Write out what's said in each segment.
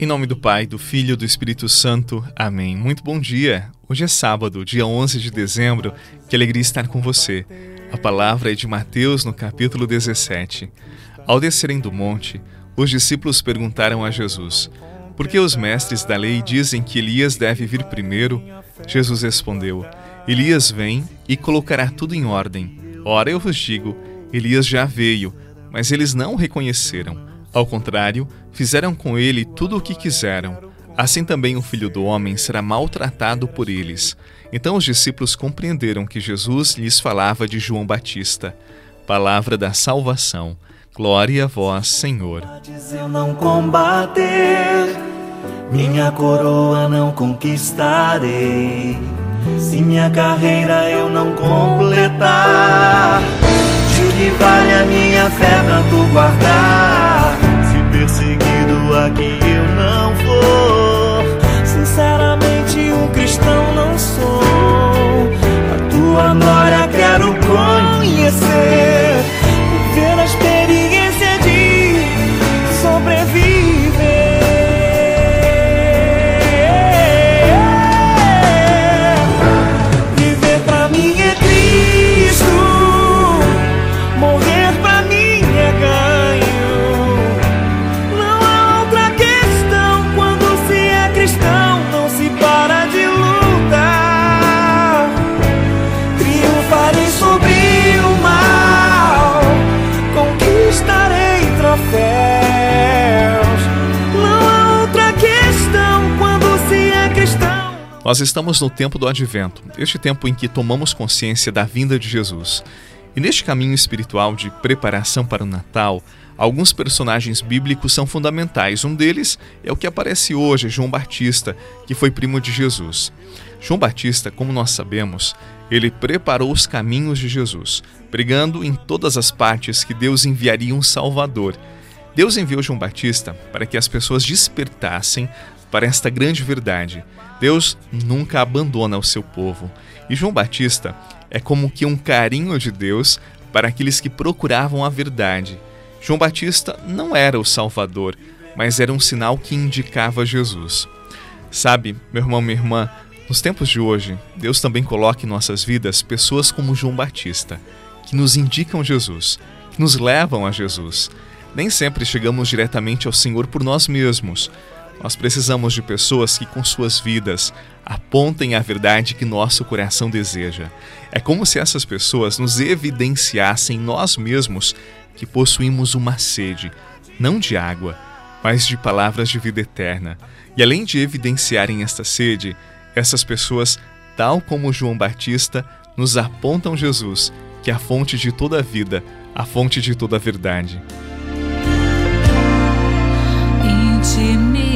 Em nome do Pai, do Filho e do Espírito Santo. Amém. Muito bom dia. Hoje é sábado, dia 11 de dezembro. Que alegria estar com você. A palavra é de Mateus, no capítulo 17. Ao descerem do monte, os discípulos perguntaram a Jesus: Por que os mestres da lei dizem que Elias deve vir primeiro? Jesus respondeu: Elias vem e colocará tudo em ordem. Ora, eu vos digo: Elias já veio, mas eles não o reconheceram. Ao contrário, fizeram com ele tudo o que quiseram. Assim também o filho do homem será maltratado por eles. Então os discípulos compreenderam que Jesus lhes falava de João Batista. Palavra da salvação. Glória a vós, Senhor. Eu não combater, minha coroa não conquistarei. Se minha carreira eu não completar, de que vale a minha fé pra tu guardar? Nós estamos no tempo do advento, este tempo em que tomamos consciência da vinda de Jesus. E neste caminho espiritual de preparação para o Natal, alguns personagens bíblicos são fundamentais. Um deles é o que aparece hoje, João Batista, que foi primo de Jesus. João Batista, como nós sabemos, ele preparou os caminhos de Jesus, pregando em todas as partes que Deus enviaria um Salvador. Deus enviou João Batista para que as pessoas despertassem para esta grande verdade. Deus nunca abandona o seu povo. E João Batista é como que um carinho de Deus para aqueles que procuravam a verdade. João Batista não era o Salvador, mas era um sinal que indicava Jesus. Sabe, meu irmão, minha irmã, nos tempos de hoje, Deus também coloca em nossas vidas pessoas como João Batista, que nos indicam Jesus, que nos levam a Jesus. Nem sempre chegamos diretamente ao Senhor por nós mesmos. Nós precisamos de pessoas que, com suas vidas, apontem a verdade que nosso coração deseja. É como se essas pessoas nos evidenciassem nós mesmos que possuímos uma sede, não de água, mas de palavras de vida eterna. E além de evidenciarem esta sede, essas pessoas, tal como João Batista, nos apontam Jesus, que é a fonte de toda a vida, a fonte de toda a verdade. Intimidade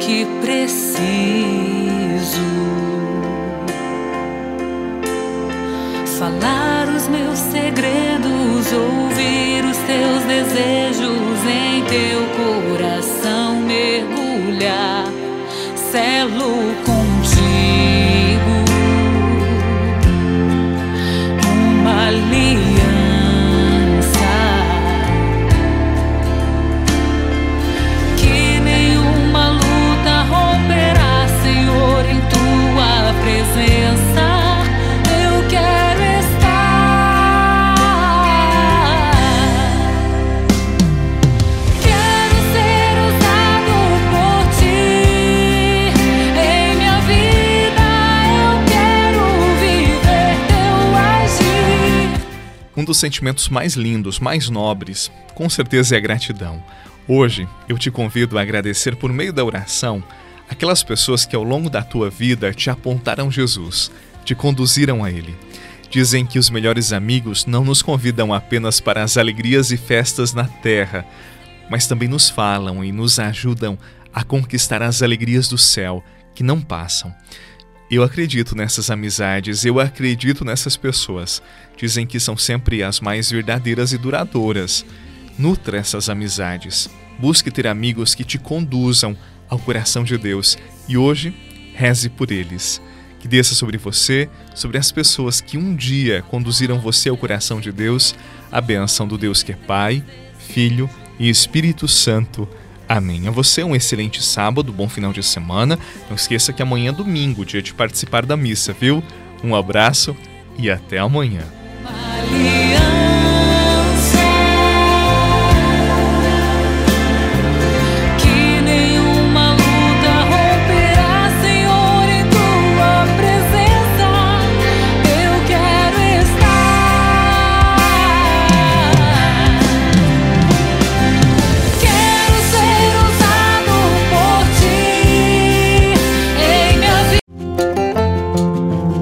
que preciso. Falar os meus segredos, ouvir os teus desejos em teu coração mergulhar, selo contigo Um dos sentimentos mais lindos, mais nobres, com certeza é a gratidão. Hoje, eu te convido a agradecer por meio da oração aquelas pessoas que ao longo da tua vida te apontaram Jesus, te conduziram a Ele. Dizem que os melhores amigos não nos convidam apenas para as alegrias e festas na terra, mas também nos falam e nos ajudam a conquistar as alegrias do céu que não passam. Eu acredito nessas amizades, eu acredito nessas pessoas. Dizem que são sempre as mais verdadeiras e duradouras. Nutra essas amizades. Busque ter amigos que te conduzam ao coração de Deus e hoje reze por eles. Que desça sobre você, sobre as pessoas que um dia conduziram você ao coração de Deus, a bênção do Deus que é Pai, Filho e Espírito Santo. Amém. A você um excelente sábado, bom final de semana. Não esqueça que amanhã é domingo, dia de participar da missa, viu? Um abraço e até amanhã.